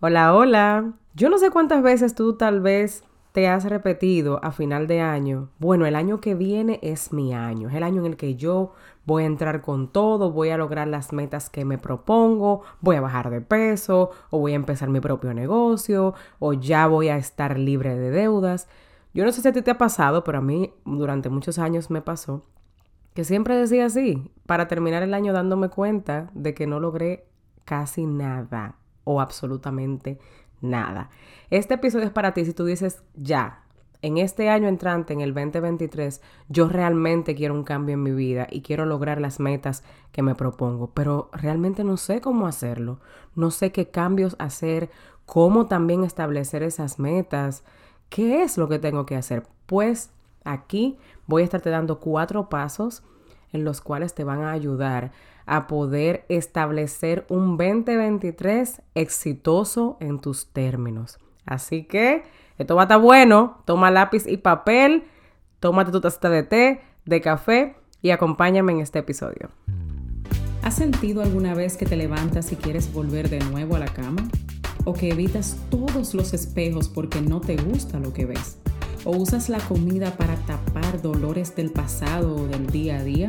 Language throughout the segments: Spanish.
Hola, hola. Yo no sé cuántas veces tú tal vez te has repetido a final de año, bueno, el año que viene es mi año, es el año en el que yo voy a entrar con todo, voy a lograr las metas que me propongo, voy a bajar de peso, o voy a empezar mi propio negocio, o ya voy a estar libre de deudas. Yo no sé si a ti te ha pasado, pero a mí durante muchos años me pasó que siempre decía así, para terminar el año dándome cuenta de que no logré casi nada o absolutamente nada. Este episodio es para ti si tú dices, ya, en este año entrante, en el 2023, yo realmente quiero un cambio en mi vida y quiero lograr las metas que me propongo, pero realmente no sé cómo hacerlo, no sé qué cambios hacer, cómo también establecer esas metas, qué es lo que tengo que hacer. Pues aquí voy a estarte dando cuatro pasos en los cuales te van a ayudar a poder establecer un 2023 exitoso en tus términos. Así que esto va a estar bueno. Toma lápiz y papel, tómate tu taza de té, de café y acompáñame en este episodio. ¿Has sentido alguna vez que te levantas y quieres volver de nuevo a la cama? ¿O que evitas todos los espejos porque no te gusta lo que ves? ¿O usas la comida para tapar dolores del pasado o del día a día?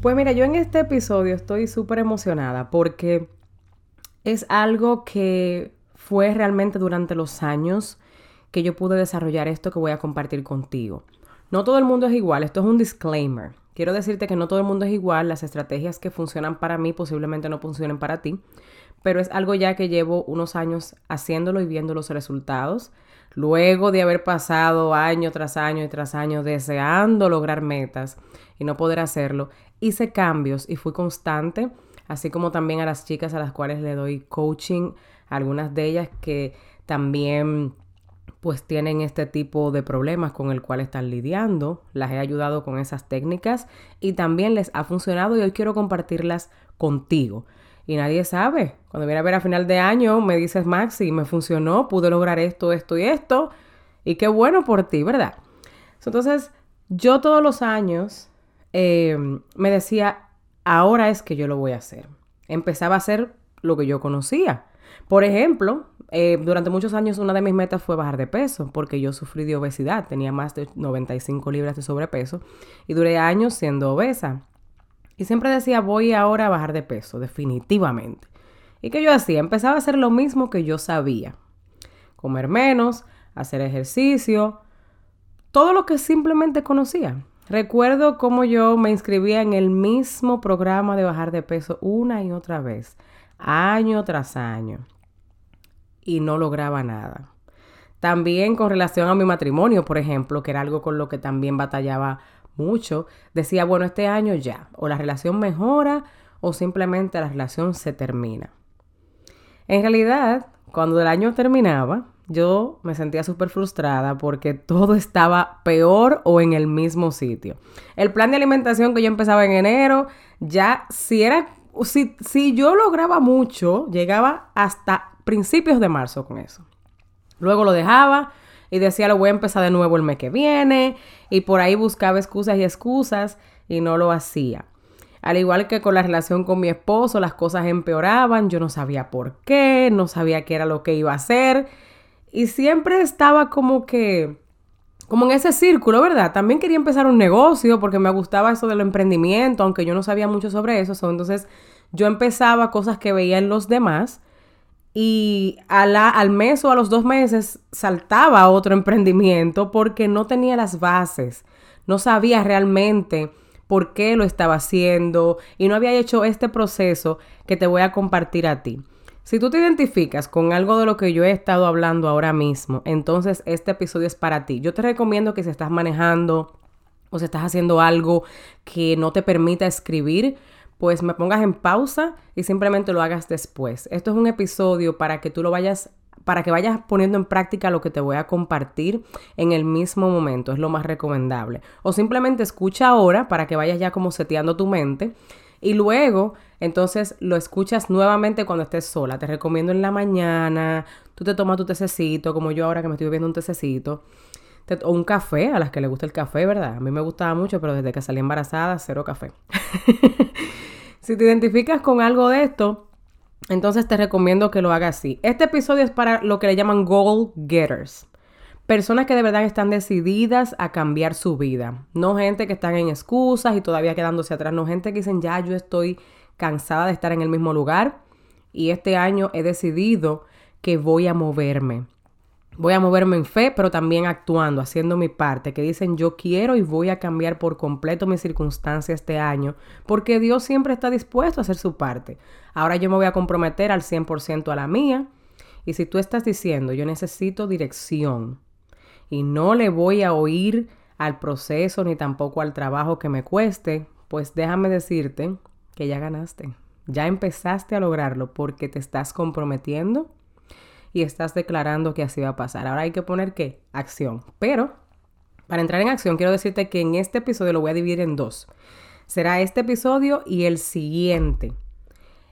Pues mira, yo en este episodio estoy súper emocionada porque es algo que fue realmente durante los años que yo pude desarrollar esto que voy a compartir contigo. No todo el mundo es igual, esto es un disclaimer. Quiero decirte que no todo el mundo es igual, las estrategias que funcionan para mí posiblemente no funcionen para ti, pero es algo ya que llevo unos años haciéndolo y viendo los resultados. Luego de haber pasado año tras año y tras año deseando lograr metas y no poder hacerlo, hice cambios y fui constante, así como también a las chicas a las cuales le doy coaching, algunas de ellas que también pues tienen este tipo de problemas con el cual están lidiando. Las he ayudado con esas técnicas y también les ha funcionado y hoy quiero compartirlas contigo. Y nadie sabe. Cuando viene a ver a final de año, me dices, Maxi, me funcionó, pude lograr esto, esto y esto. Y qué bueno por ti, ¿verdad? Entonces, yo todos los años Em, me decía, ahora es que yo lo voy a hacer. Empezaba a hacer lo que yo conocía. Por ejemplo, eh, durante muchos años una de mis metas fue bajar de peso, porque yo sufrí de obesidad, tenía más de 95 libras de sobrepeso y duré años siendo obesa. Y siempre decía, voy ahora a bajar de peso, definitivamente. ¿Y qué yo hacía? Empezaba a hacer lo mismo que yo sabía. Comer menos, hacer ejercicio, todo lo que simplemente conocía. Recuerdo cómo yo me inscribía en el mismo programa de bajar de peso una y otra vez, año tras año, y no lograba nada. También con relación a mi matrimonio, por ejemplo, que era algo con lo que también batallaba mucho, decía, bueno, este año ya, o la relación mejora o simplemente la relación se termina. En realidad, cuando el año terminaba, yo me sentía súper frustrada porque todo estaba peor o en el mismo sitio. El plan de alimentación que yo empezaba en enero, ya si era, si, si yo lograba mucho, llegaba hasta principios de marzo con eso. Luego lo dejaba y decía, lo voy a empezar de nuevo el mes que viene y por ahí buscaba excusas y excusas y no lo hacía. Al igual que con la relación con mi esposo, las cosas empeoraban, yo no sabía por qué, no sabía qué era lo que iba a hacer y siempre estaba como que, como en ese círculo, ¿verdad? También quería empezar un negocio porque me gustaba eso del emprendimiento, aunque yo no sabía mucho sobre eso. Entonces yo empezaba cosas que veía en los demás y al mes o a los dos meses saltaba otro emprendimiento porque no tenía las bases, no sabía realmente por qué lo estaba haciendo y no había hecho este proceso que te voy a compartir a ti. Si tú te identificas con algo de lo que yo he estado hablando ahora mismo, entonces este episodio es para ti. Yo te recomiendo que si estás manejando o si estás haciendo algo que no te permita escribir, pues me pongas en pausa y simplemente lo hagas después. Esto es un episodio para que tú lo vayas para que vayas poniendo en práctica lo que te voy a compartir en el mismo momento, es lo más recomendable. O simplemente escucha ahora para que vayas ya como seteando tu mente y luego entonces lo escuchas nuevamente cuando estés sola. Te recomiendo en la mañana, tú te tomas tu tececito, como yo ahora que me estoy bebiendo un tececito o un café, a las que les gusta el café, ¿verdad? A mí me gustaba mucho, pero desde que salí embarazada, cero café. si te identificas con algo de esto, entonces te recomiendo que lo hagas así. Este episodio es para lo que le llaman goal getters. Personas que de verdad están decididas a cambiar su vida. No gente que están en excusas y todavía quedándose atrás. No gente que dicen, ya yo estoy cansada de estar en el mismo lugar y este año he decidido que voy a moverme voy a moverme en fe, pero también actuando, haciendo mi parte, que dicen yo quiero y voy a cambiar por completo mis circunstancias este año, porque Dios siempre está dispuesto a hacer su parte. Ahora yo me voy a comprometer al 100% a la mía, y si tú estás diciendo yo necesito dirección y no le voy a oír al proceso ni tampoco al trabajo que me cueste, pues déjame decirte que ya ganaste. Ya empezaste a lograrlo porque te estás comprometiendo y estás declarando que así va a pasar. Ahora hay que poner qué? Acción. Pero para entrar en acción, quiero decirte que en este episodio lo voy a dividir en dos. Será este episodio y el siguiente,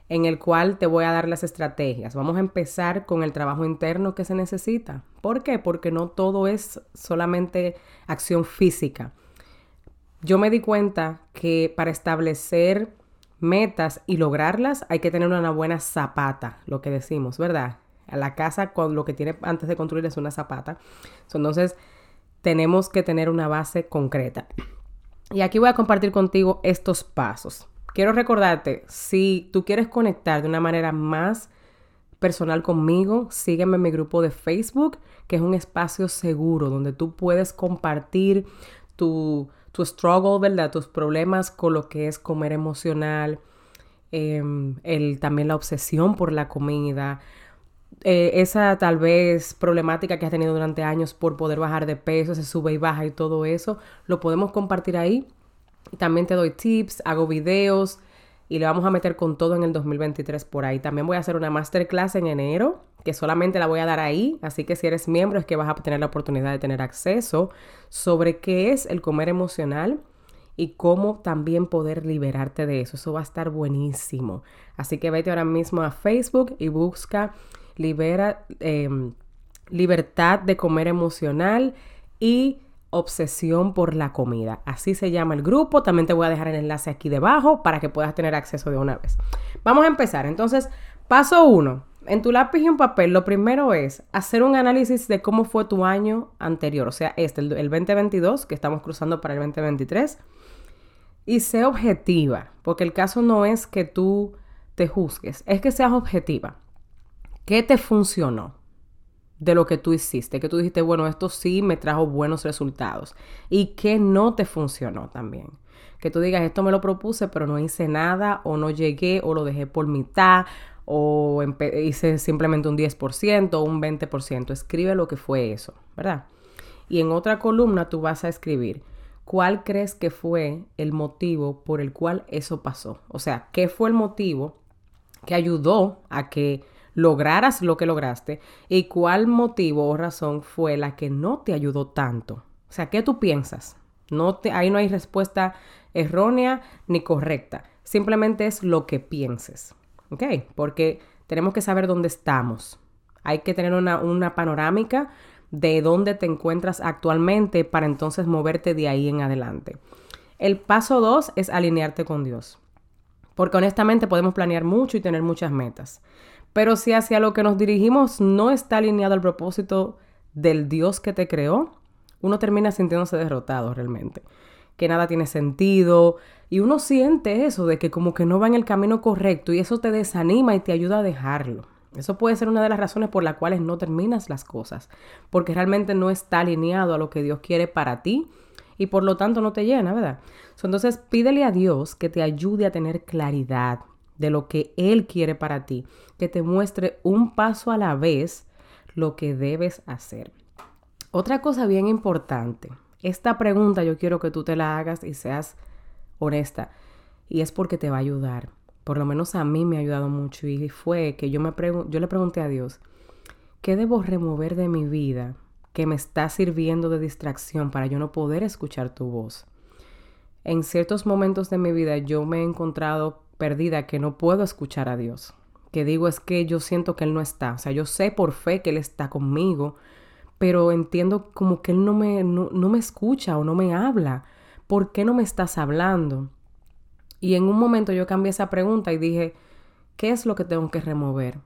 en el cual te voy a dar las estrategias. Vamos a empezar con el trabajo interno que se necesita. ¿Por qué? Porque no todo es solamente acción física. Yo me di cuenta que para establecer metas y lograrlas hay que tener una buena zapata, lo que decimos, ¿verdad? a la casa con lo que tiene antes de construir es una zapata. Entonces, tenemos que tener una base concreta. Y aquí voy a compartir contigo estos pasos. Quiero recordarte, si tú quieres conectar de una manera más personal conmigo, sígueme en mi grupo de Facebook, que es un espacio seguro donde tú puedes compartir tu, tu struggle, ¿verdad? Tus problemas con lo que es comer emocional, em, el, también la obsesión por la comida, eh, esa tal vez problemática que has tenido durante años por poder bajar de peso, se sube y baja y todo eso, lo podemos compartir ahí. También te doy tips, hago videos y le vamos a meter con todo en el 2023 por ahí. También voy a hacer una masterclass en enero que solamente la voy a dar ahí, así que si eres miembro es que vas a tener la oportunidad de tener acceso sobre qué es el comer emocional y cómo también poder liberarte de eso. Eso va a estar buenísimo. Así que vete ahora mismo a Facebook y busca libera, em, libertad de comer emocional y obsesión por la comida. Así se llama el grupo. También te voy a dejar el enlace aquí debajo para que puedas tener acceso de una vez. Vamos a empezar. Entonces, paso uno. En tu lápiz y un papel, lo primero es hacer un análisis de cómo fue tu año anterior, o sea, este, el, el 2022, que estamos cruzando para el 2023. Y sé objetiva, porque el caso no es que tú te juzgues, es que seas objetiva. ¿Qué te funcionó de lo que tú hiciste? Que tú dijiste, bueno, esto sí me trajo buenos resultados. ¿Y qué no te funcionó también? Que tú digas, esto me lo propuse, pero no hice nada, o no llegué, o lo dejé por mitad, o hice simplemente un 10% o un 20%. Escribe lo que fue eso, ¿verdad? Y en otra columna tú vas a escribir cuál crees que fue el motivo por el cual eso pasó. O sea, ¿qué fue el motivo que ayudó a que lograras lo que lograste y cuál motivo o razón fue la que no te ayudó tanto. O sea, ¿qué tú piensas? No te, ahí no hay respuesta errónea ni correcta. Simplemente es lo que pienses. ¿Ok? Porque tenemos que saber dónde estamos. Hay que tener una, una panorámica de dónde te encuentras actualmente para entonces moverte de ahí en adelante. El paso dos es alinearte con Dios. Porque honestamente podemos planear mucho y tener muchas metas. Pero si hacia lo que nos dirigimos no está alineado al propósito del Dios que te creó, uno termina sintiéndose derrotado realmente, que nada tiene sentido y uno siente eso de que como que no va en el camino correcto y eso te desanima y te ayuda a dejarlo. Eso puede ser una de las razones por las cuales no terminas las cosas, porque realmente no está alineado a lo que Dios quiere para ti y por lo tanto no te llena, ¿verdad? Entonces pídele a Dios que te ayude a tener claridad, de lo que Él quiere para ti, que te muestre un paso a la vez lo que debes hacer. Otra cosa bien importante, esta pregunta yo quiero que tú te la hagas y seas honesta, y es porque te va a ayudar. Por lo menos a mí me ha ayudado mucho y fue que yo, me yo le pregunté a Dios, ¿qué debo remover de mi vida que me está sirviendo de distracción para yo no poder escuchar tu voz? En ciertos momentos de mi vida yo me he encontrado perdida que no puedo escuchar a Dios. Que digo es que yo siento que Él no está. O sea, yo sé por fe que Él está conmigo, pero entiendo como que Él no me, no, no me escucha o no me habla. ¿Por qué no me estás hablando? Y en un momento yo cambié esa pregunta y dije, ¿qué es lo que tengo que remover?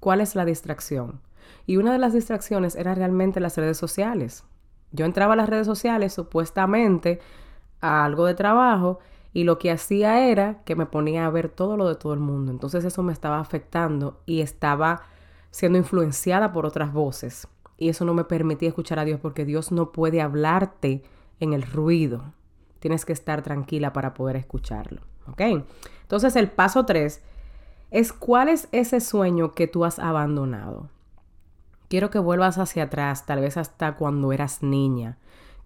¿Cuál es la distracción? Y una de las distracciones era realmente las redes sociales. Yo entraba a las redes sociales supuestamente a algo de trabajo y lo que hacía era que me ponía a ver todo lo de todo el mundo. Entonces eso me estaba afectando y estaba siendo influenciada por otras voces. Y eso no me permitía escuchar a Dios porque Dios no puede hablarte en el ruido. Tienes que estar tranquila para poder escucharlo. ¿Ok? Entonces el paso 3 es cuál es ese sueño que tú has abandonado. Quiero que vuelvas hacia atrás, tal vez hasta cuando eras niña.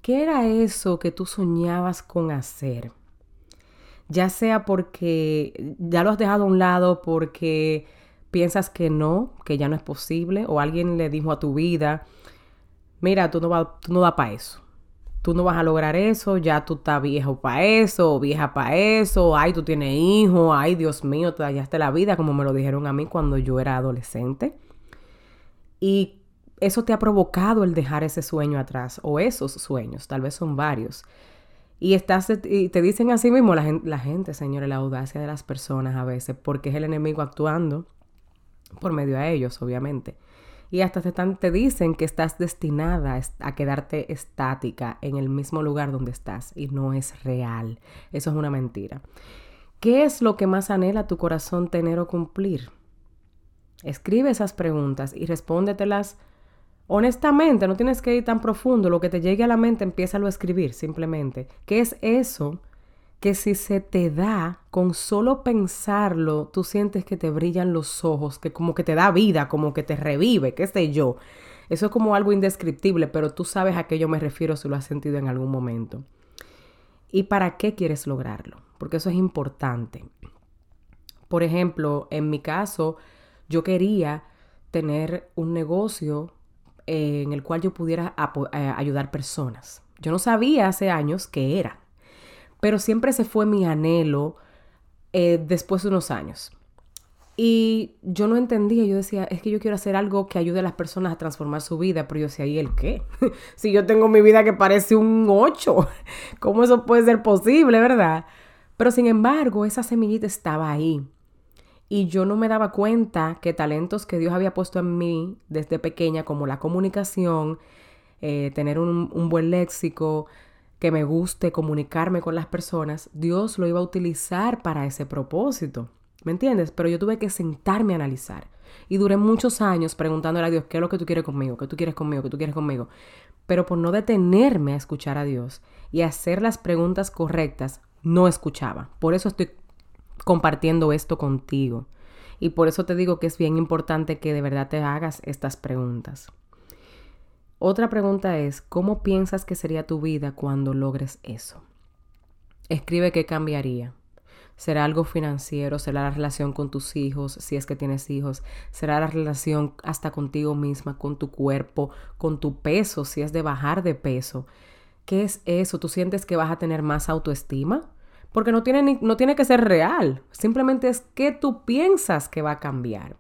¿Qué era eso que tú soñabas con hacer? Ya sea porque ya lo has dejado a un lado porque piensas que no, que ya no es posible, o alguien le dijo a tu vida, mira, tú no, tú no vas para eso tú no vas a lograr eso, ya tú estás viejo para eso, vieja para eso, ay, tú tienes hijos, ay, Dios mío, te dañaste la vida, como me lo dijeron a mí cuando yo era adolescente. Y eso te ha provocado el dejar ese sueño atrás, o esos sueños, tal vez son varios. Y, estás, y te dicen así mismo la gente, señores, la audacia de las personas a veces, porque es el enemigo actuando por medio a ellos, obviamente y hasta te, te dicen que estás destinada a quedarte estática en el mismo lugar donde estás y no es real. Eso es una mentira. ¿Qué es lo que más anhela tu corazón tener o cumplir? Escribe esas preguntas y respóndetelas honestamente, no tienes que ir tan profundo, lo que te llegue a la mente empieza a escribir simplemente. ¿Qué es eso que si se te da, con solo pensarlo, tú sientes que te brillan los ojos, que como que te da vida, como que te revive, qué sé yo. Eso es como algo indescriptible, pero tú sabes a qué yo me refiero si lo has sentido en algún momento. ¿Y para qué quieres lograrlo? Porque eso es importante. Por ejemplo, en mi caso, yo quería tener un negocio en el cual yo pudiera eh, ayudar personas. Yo no sabía hace años qué era pero siempre se fue mi anhelo eh, después de unos años. Y yo no entendía, yo decía, es que yo quiero hacer algo que ayude a las personas a transformar su vida, pero yo decía, ¿y el qué? si yo tengo mi vida que parece un 8, ¿cómo eso puede ser posible, verdad? Pero sin embargo, esa semillita estaba ahí. Y yo no me daba cuenta que talentos que Dios había puesto en mí desde pequeña, como la comunicación, eh, tener un, un buen léxico, que me guste comunicarme con las personas, Dios lo iba a utilizar para ese propósito. ¿Me entiendes? Pero yo tuve que sentarme a analizar. Y duré muchos años preguntándole a Dios, ¿qué es lo que tú quieres conmigo? ¿Qué tú quieres conmigo? ¿Qué tú quieres conmigo? Pero por no detenerme a escuchar a Dios y hacer las preguntas correctas, no escuchaba. Por eso estoy compartiendo esto contigo. Y por eso te digo que es bien importante que de verdad te hagas estas preguntas. Otra pregunta es, ¿cómo piensas que sería tu vida cuando logres eso? Escribe qué cambiaría. ¿Será algo financiero? ¿Será la relación con tus hijos, si es que tienes hijos? ¿Será la relación hasta contigo misma, con tu cuerpo, con tu peso, si es de bajar de peso? ¿Qué es eso? ¿Tú sientes que vas a tener más autoestima? Porque no tiene, no tiene que ser real. Simplemente es que tú piensas que va a cambiar.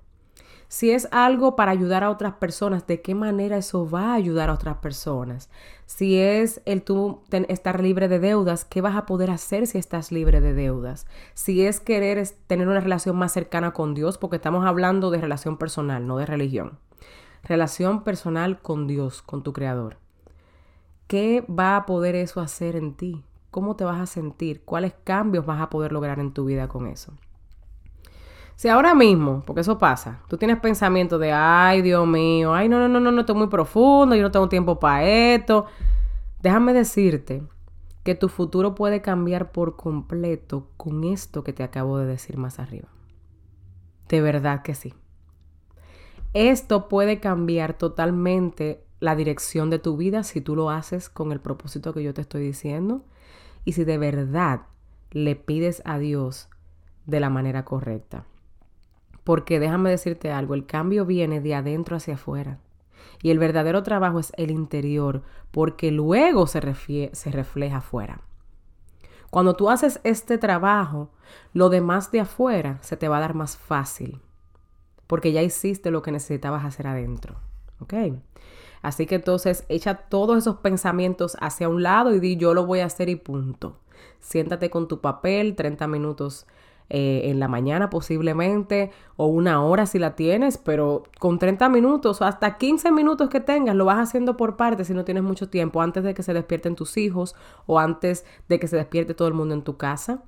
Si es algo para ayudar a otras personas, ¿de qué manera eso va a ayudar a otras personas? Si es el tú estar libre de deudas, ¿qué vas a poder hacer si estás libre de deudas? Si es querer tener una relación más cercana con Dios, porque estamos hablando de relación personal, no de religión. Relación personal con Dios, con tu Creador. ¿Qué va a poder eso hacer en ti? ¿Cómo te vas a sentir? ¿Cuáles cambios vas a poder lograr en tu vida con eso? Si ahora mismo, porque eso pasa, tú tienes pensamiento de, ay, Dios mío, ay, no, no, no, no, no, estoy muy profundo, yo no tengo tiempo para esto. Déjame decirte que tu futuro puede cambiar por completo con esto que te acabo de decir más arriba. De verdad que sí. Esto puede cambiar totalmente la dirección de tu vida si tú lo haces con el propósito que yo te estoy diciendo y si de verdad le pides a Dios de la manera correcta. Porque déjame decirte algo, el cambio viene de adentro hacia afuera. Y el verdadero trabajo es el interior, porque luego se, refleja afuera. Cuando tú haces este trabajo, lo demás de afuera se te va a dar más fácil, porque ya hiciste lo que necesitabas hacer adentro. ¿Ok? Así que entonces echa todos esos pensamientos hacia un lado y di yo lo voy a hacer y punto. Siéntate con tu papel 30 minutos eh, en la mañana posiblemente o una hora si la tienes, pero con 30 minutos o hasta 15 minutos que tengas lo vas haciendo por partes si no tienes mucho tiempo antes de que se despierten tus hijos o antes de que se despierte todo el mundo en tu casa.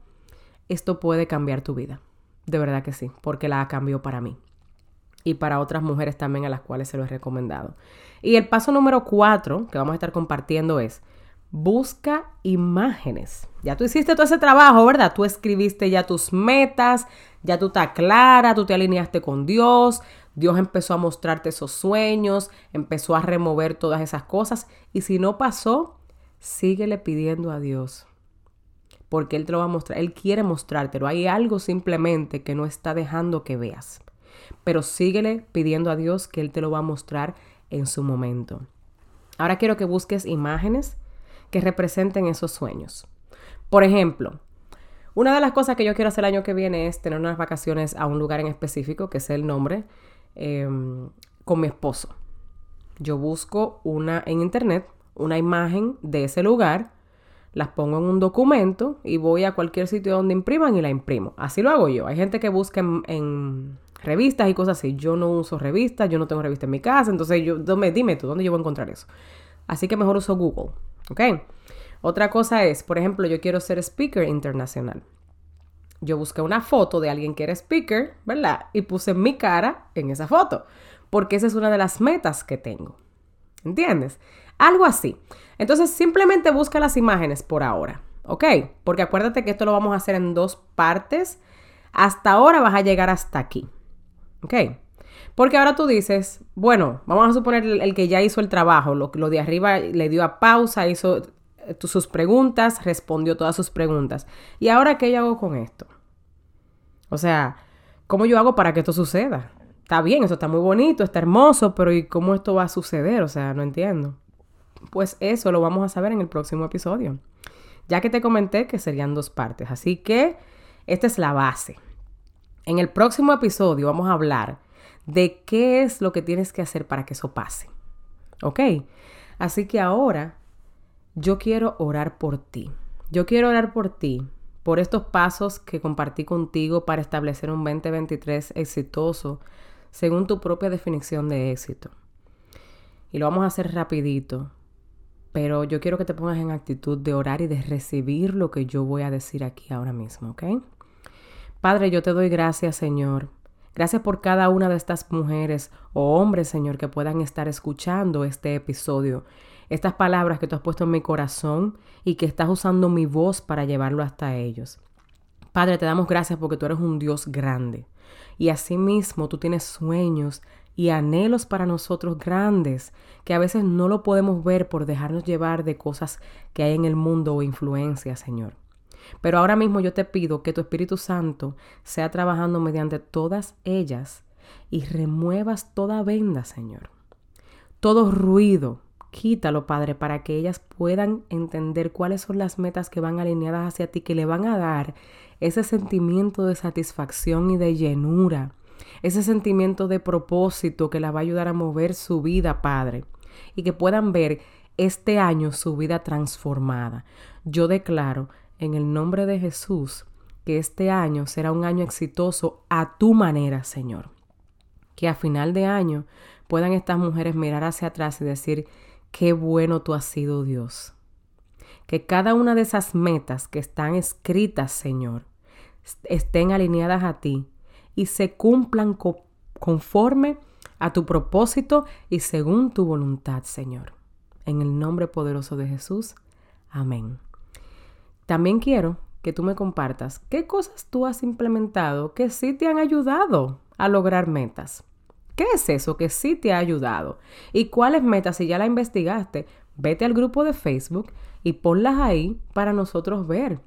Esto puede cambiar tu vida. De verdad que sí, porque la cambió para mí y para otras mujeres también a las cuales se lo he recomendado. Y el paso número cuatro que vamos a estar compartiendo es busca imágenes. Ya tú hiciste todo ese trabajo, ¿verdad? Tú escribiste ya tus metas, ya tú estás clara, tú te alineaste con Dios, Dios empezó a mostrarte esos sueños, empezó a remover todas esas cosas. Y si no pasó, síguele pidiendo a Dios. Porque Él te lo va a mostrar, Él quiere mostrártelo. Hay algo simplemente que no está dejando que veas. Pero síguele pidiendo a Dios que Él te lo va a mostrar en su momento. Ahora quiero que busques imágenes que representen esos sueños. Por ejemplo, una de las cosas que yo quiero hacer el año que viene es tener unas vacaciones a un lugar en específico, que es el nombre, em, con mi esposo. Yo busco una en internet, una imagen de ese lugar, las pongo en un documento y voy a cualquier sitio donde impriman y la imprimo. Así lo hago yo. Hay gente que busca en, revistas y cosas así. Yo no uso revistas, yo no tengo revistas en mi casa, entonces yo, dime, dime tú, ¿dónde yo voy a encontrar eso? Así que mejor uso Google. ¿Ok? Otra cosa es, por ejemplo, yo quiero ser speaker internacional. Yo busqué una foto de alguien que era speaker, ¿verdad? Y puse mi cara en esa foto, porque esa es una de las metas que tengo. ¿Entiendes? Algo así. Entonces, simplemente busca las imágenes por ahora, ¿ok? Porque acuérdate que esto lo vamos a hacer en dos partes. Hasta ahora vas a llegar hasta aquí, ¿ok? Porque ahora tú dices, bueno, vamos a suponer el, que ya hizo el trabajo, lo, de arriba le dio a pausa, hizo eh, sus preguntas, respondió todas sus preguntas. ¿Y ahora qué yo hago con esto? O sea, ¿cómo yo hago para que esto suceda? Está bien, eso está muy bonito, está hermoso, pero ¿y cómo esto va a suceder? O sea, no entiendo. Pues eso lo vamos a saber en el próximo episodio. Ya que te comenté que serían dos partes. Así que esta es la base. En el próximo episodio vamos a hablar de qué es lo que tienes que hacer para que eso pase. ¿Ok? Así que ahora yo quiero orar por ti. Yo quiero orar por ti, por estos pasos que compartí contigo para establecer un 2023 exitoso según tu propia definición de éxito. Y lo vamos a hacer rapidito, pero yo quiero que te pongas en actitud de orar y de recibir lo que yo voy a decir aquí ahora mismo, ¿ok? Padre, yo te doy gracias, Señor, Gracias por cada una de estas mujeres o hombres, Señor, que puedan estar escuchando este episodio. Estas palabras que tú has puesto en mi corazón y que estás usando mi voz para llevarlo hasta ellos. Padre, te damos gracias porque tú eres un Dios grande. Y asimismo tú tienes sueños y anhelos para nosotros grandes que a veces no lo podemos ver por dejarnos llevar de cosas que hay en el mundo o influencias, Señor. Pero ahora mismo yo te pido que tu Espíritu Santo sea trabajando mediante todas ellas y remuevas toda venda, Señor. Todo ruido, quítalo, Padre, para que ellas puedan entender cuáles son las metas que van alineadas hacia ti, que le van a dar ese sentimiento de satisfacción y de llenura, ese sentimiento de propósito que la va a ayudar a mover su vida, Padre, y que puedan ver este año su vida transformada. Yo declaro en el nombre de Jesús que este año será un año exitoso a tu manera, Señor. Que a final de año puedan estas mujeres mirar hacia atrás y decir, qué bueno tú has sido Dios. Que cada una de esas metas que están escritas, Señor, estén alineadas a ti y se cumplan conforme a tu propósito y según tu voluntad, Señor. En el nombre poderoso de Jesús. Amén. También quiero que tú me compartas qué cosas tú has implementado que sí te han ayudado a lograr metas. ¿Qué es eso que sí te ha ayudado? ¿Y cuáles metas, si ya la investigaste, vete al grupo de Facebook y ponlas ahí para nosotros ver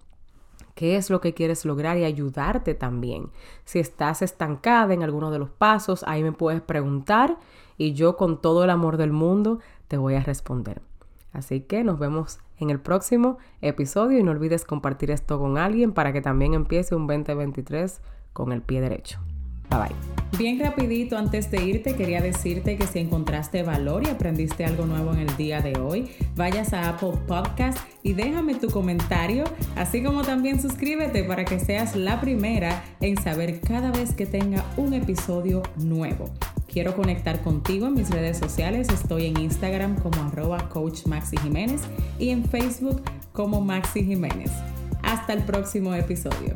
qué es lo que quieres lograr y ayudarte también. Si estás estancada en alguno de los pasos, ahí me puedes preguntar y yo con todo el amor del mundo te voy a responder. Así que nos vemos en el próximo episodio y no olvides compartir esto con alguien para que también empiece un 2023 con el pie derecho. Bye bye. Bien rapidito, antes de irte, quería decirte que si encontraste valor y aprendiste algo nuevo en el día de hoy, vayas a Apple Podcast y déjame tu comentario, así como también suscríbete para que seas la primera en saber cada vez que tenga un episodio nuevo. Quiero conectar contigo en mis redes sociales. Estoy en Instagram como arroba coach Jiménez y en Facebook como Maxi Jiménez. Hasta el próximo episodio.